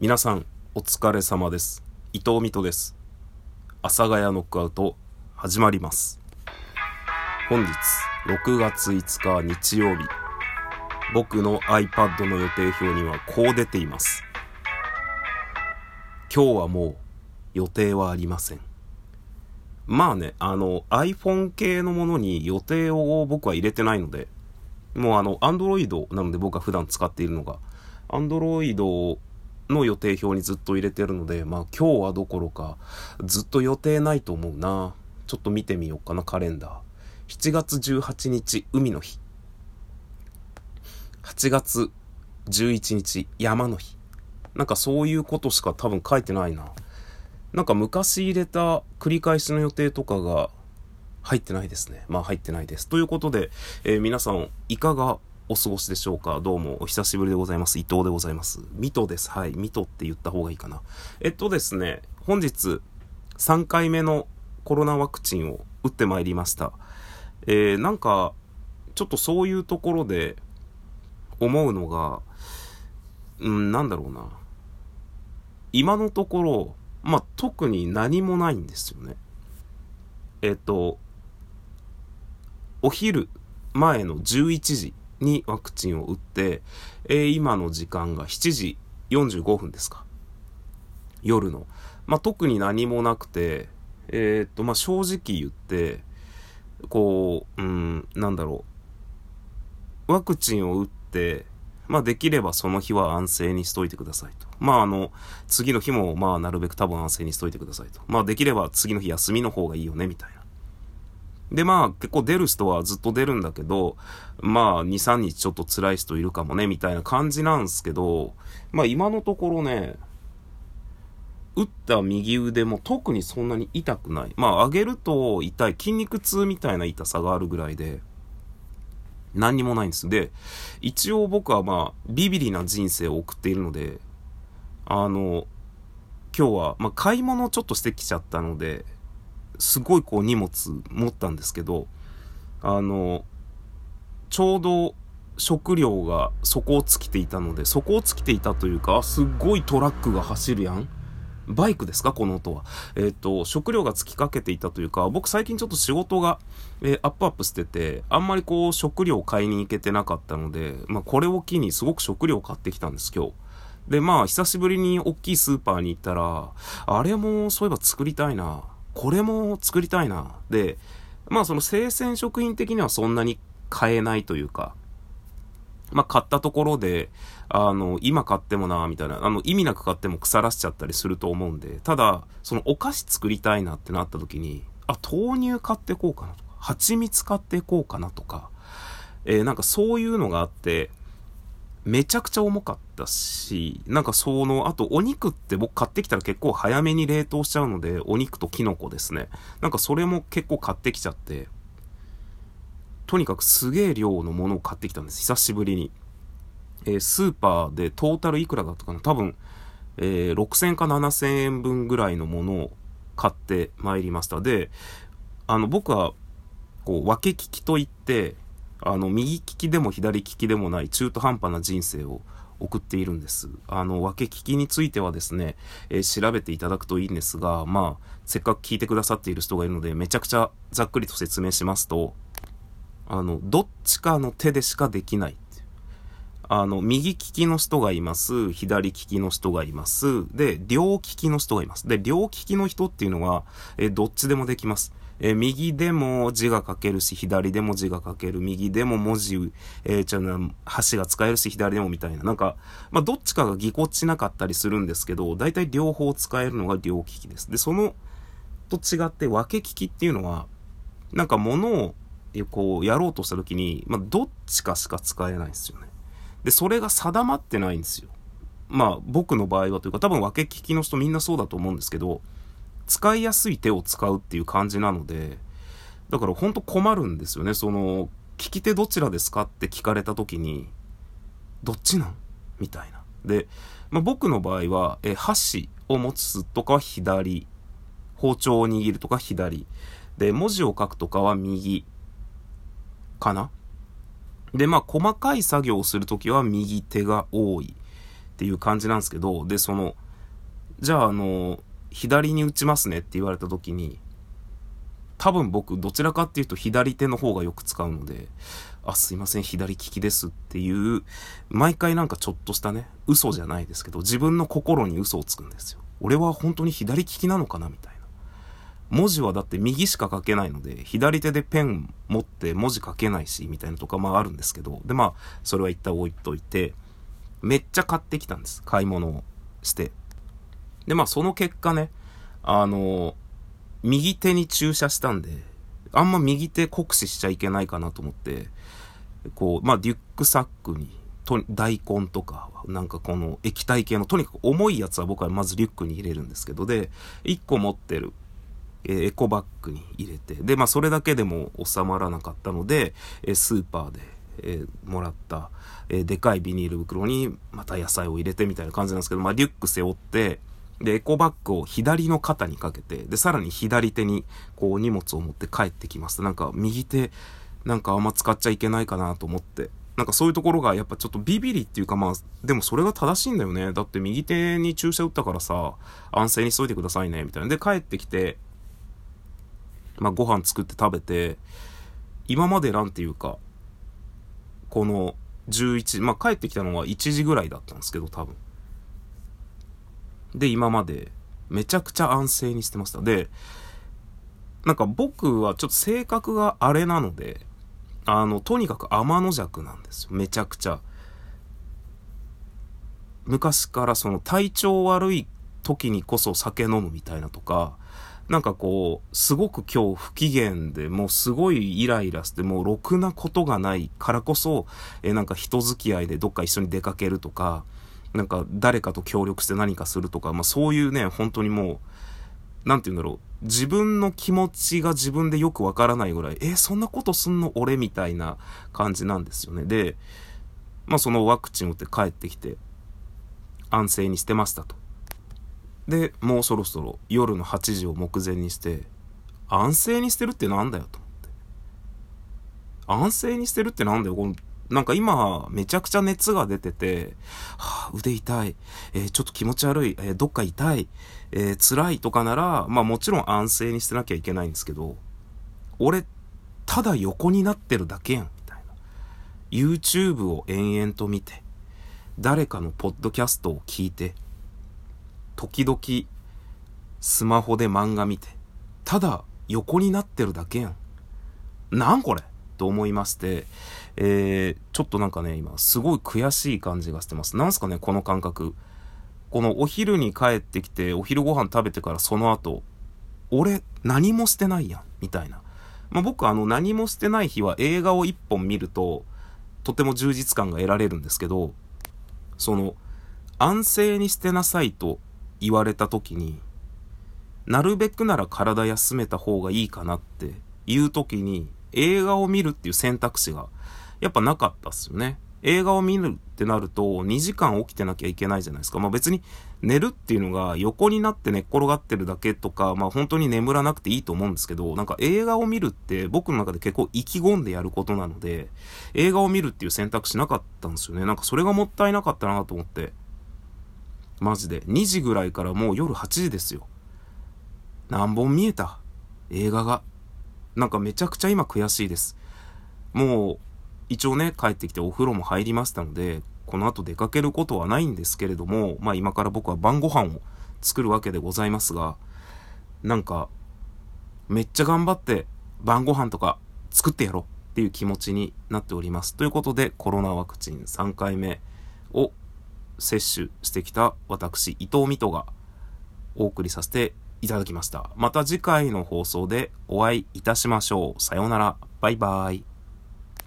皆さんお疲れ様です。伊藤美斗です。阿佐ヶ谷ノックアウト始まります。本日6月5日日曜日。僕の iPad の予定表にはこう出ています。今日はもう予定はありません。まあね、あの iPhone 系のものに予定を僕は入れてないのでもうあの Android なので僕は普段使っているのが Android の予定表にずっと入れてるので、まあ今日はどころか、ずっと予定ないと思うな。ちょっと見てみようかな、カレンダー。7月18日、海の日。8月11日、山の日。なんかそういうことしか多分書いてないな。なんか昔入れた繰り返しの予定とかが入ってないですね。まあ入ってないです。ということで、えー、皆さんいかがお過ごしでしょうか？どうもお久しぶりでございます。伊藤でございます。ミトです。はい。ミトって言った方がいいかな。えっとですね、本日3回目のコロナワクチンを打ってまいりました。えー、なんか、ちょっとそういうところで思うのが、うん、なんだろうな。今のところ、まあ、特に何もないんですよね。えっと、お昼前の11時にワクチンを打って、えー、今の時間が7時45分ですか。夜の。まあ、特に何もなくて、えー、っと、まあ、正直言って、こう、うん、なんだろう。ワクチンを打って、まあ、できればその日は安静にしといてくださいと。まあ、あの、次の日も、まあ、なるべく多分安静にしといてくださいと。まあ、できれば次の日休みの方がいいよね、みたいな。で、まあ、結構出る人はずっと出るんだけど、まあ、2、3日ちょっと辛い人いるかもね、みたいな感じなんですけど、まあ、今のところね、打った右腕も特にそんなに痛くない。まあ、上げると痛い、筋肉痛みたいな痛さがあるぐらいで、何にもないんです。で、一応僕はまあ、ビビリな人生を送っているので、あの、今日は、まあ、買い物ちょっとしてきちゃったので、すごいこう荷物持ったんですけど、あの、ちょうど食料が底を尽きていたので、底を尽きていたというか、すっごいトラックが走るやん。バイクですか？この音は。えっ、ー、と、食料が尽きかけていたというか、僕最近ちょっと仕事が、えー、アップアップしてて、あんまりこう食料買いに行けてなかったので、まあこれを機にすごく食料を買ってきたんです、今日。で、まあ久しぶりに大きいスーパーに行ったら、あれもそういえば作りたいな。これも作りたいな。で、まあその生鮮食品的にはそんなに買えないというか、まあ買ったところで、あの、今買ってもな、みたいな、あの、意味なく買っても腐らしちゃったりすると思うんで、ただ、そのお菓子作りたいなってなった時に、あ、豆乳買ってこうかなとか、蜂蜜買ってこうかなとか、えー、なんかそういうのがあって、めちゃくちゃ重かったし、なんかその、あとお肉って僕買ってきたら結構早めに冷凍しちゃうので、お肉とキノコですね。なんかそれも結構買ってきちゃって、とにかくすげえ量のものを買ってきたんです。久しぶりに。えー、スーパーでトータルいくらだったかな多分、えー、6000か7000円分ぐらいのものを買ってまいりました。で、あの、僕は、こう、分け利きといって、あの、右利きでも左利きでもない中途半端な人生を送っているんです。あの、分け利きについてはですね、えー、調べていただくといいんですが、まあ、せっかく聞いてくださっている人がいるので、めちゃくちゃざっくりと説明しますと、あの、どっちかの手でしかできない。あの、右利きの人がいます。左利きの人がいます。で、両利きの人がいます。で、両利きの人っていうのは、えどっちでもできます。え右でも字が書けるし、左でも字が書ける。右でも文字、えー、ちょ、箸が使えるし、左でもみたいな。なんか、まあ、どっちかがぎこちなかったりするんですけど、大体両方使えるのが両利きです。で、その、と違って分け利きっていうのは、なんか物を、こう、やろうとした時に、まあ、どっちかしか使えないんですよね。で、それが定まってないんですよ。まあ、僕の場合はというか、多分分け利きの人みんなそうだと思うんですけど、使いやすい手を使うっていう感じなので、だからほんと困るんですよね。その、利き手どちらですかって聞かれた時に、どっちなん？みたいな。で、まあ、僕の場合は、え、箸を持つとかは左、包丁を握るとか左、で、文字を書くとかは右、かなで、まあ、細かい作業をするときは右手が多い。っていう感じなんですけど、で、その、じゃあ、あの、左に打ちますねって言われた時に、多分僕、どちらかっていうと左手の方がよく使うので、あ、すいません、左利きですっていう、毎回なんかちょっとしたね、嘘じゃないですけど、自分の心に嘘をつくんですよ。俺は本当に左利きなのかなみたいな。文字はだって右しか書けないので、左手でペン持って文字書けないし、みたいなとかまああるんですけど、でまあ、それは一旦置いといて、めっちゃ買ってきたんです。買い物をして。で、まあその結果ね、あの、右手に注射したんで、あんま右手酷使しちゃいけないかなと思って、こう、まあリュックサックに、と大根とか、なんかこの液体系の、とにかく重いやつは僕はまずリュックに入れるんですけど、で、1個持ってる、えー、エコバッグに入れて、で、まあそれだけでも収まらなかったので、えー、スーパーで、えー、もらった、えでかいビニール袋にまた野菜を入れてみたいな感じなんですけど、まあリュック背負って、で、エコバッグを左の肩にかけて、で、さらに左手にこう荷物を持って帰ってきます。なんか右手、なんかあんま使っちゃいけないかなと思って。なんかそういうところがやっぱちょっとビビリっていうかまあ、でもそれが正しいんだよね。だって右手に注射打ったからさ、安静にしといてくださいね、みたいな。で、帰ってきて、まあご飯作って食べて、今までなんていうか、この11、まあ帰ってきたのは1時ぐらいだったんですけど、多分。で、今までめちゃくちゃ安静にしてました。で、なんか僕はちょっと性格があれなので、あの、とにかく天の弱なんですよ。めちゃくちゃ。昔からその体調悪い時にこそ酒飲むみたいなとか、なんかこう、すごく今日不機嫌で、もうすごいイライラして、もうろくなことがないからこそ、えなんか人付き合いでどっか一緒に出かけるとか、なんか誰かと協力して何かするとか、まあそういうね、本当にもう、なんて言うんだろう、自分の気持ちが自分でよくわからないぐらい、えそんなことすんの？俺みたいな感じなんですよね。で、まあそのワクチン打って帰ってきて、安静にしてましたと。で、もうそろそろ夜の8時を目前にして、安静にしてるってなんだよと思って。安静にしてるってなんだよこのなんか今、めちゃくちゃ熱が出てて、はあ、腕痛い、えー、ちょっと気持ち悪い、えー、どっか痛い、えー、辛いとかなら、まあもちろん安静にしてなきゃいけないんですけど、俺、ただ横になってるだけやん、みたいな。YouTube を延々と見て、誰かのポッドキャストを聞いて、時々、スマホで漫画見て、ただ横になってるだけやん。なんこれ？と思いまして、えー、ちょっとなんかね、今、すごい悔しい感じがしてます。なんすかね、この感覚。このお昼に帰ってきて、お昼ご飯食べてからその後、俺、何もしてないやん、みたいな。まあ、僕、あの、何もしてない日は映画を一本見ると、とても充実感が得られるんですけど、その、安静にしてなさいと言われた時に、なるべくなら体休めた方がいいかなっていう時に、映画を見るっていう選択肢がやっぱなかったっすよね。映画を見るってなると2時間起きてなきゃいけないじゃないですか。まあ別に寝るっていうのが横になって寝っ転がってるだけとか、まあ本当に眠らなくていいと思うんですけど、なんか映画を見るって僕の中で結構意気込んでやることなので、映画を見るっていう選択肢なかったんですよね。なんかそれがもったいなかったなと思って。マジで。2時ぐらいからもう夜8時ですよ。何本見えた？映画が。なんかめちゃくちゃ今悔しいです。もう、一応ね、帰ってきてお風呂も入りましたので、この後出かけることはないんですけれども、まあ今から僕は晩ご飯を作るわけでございますが、なんか、めっちゃ頑張って晩ご飯とか作ってやろうっていう気持ちになっております。ということで、コロナワクチン3回目を接種してきた私、伊藤美斗がお送りさせていただきました。また次回の放送でお会いいたしましょう。さようなら。バイバイ。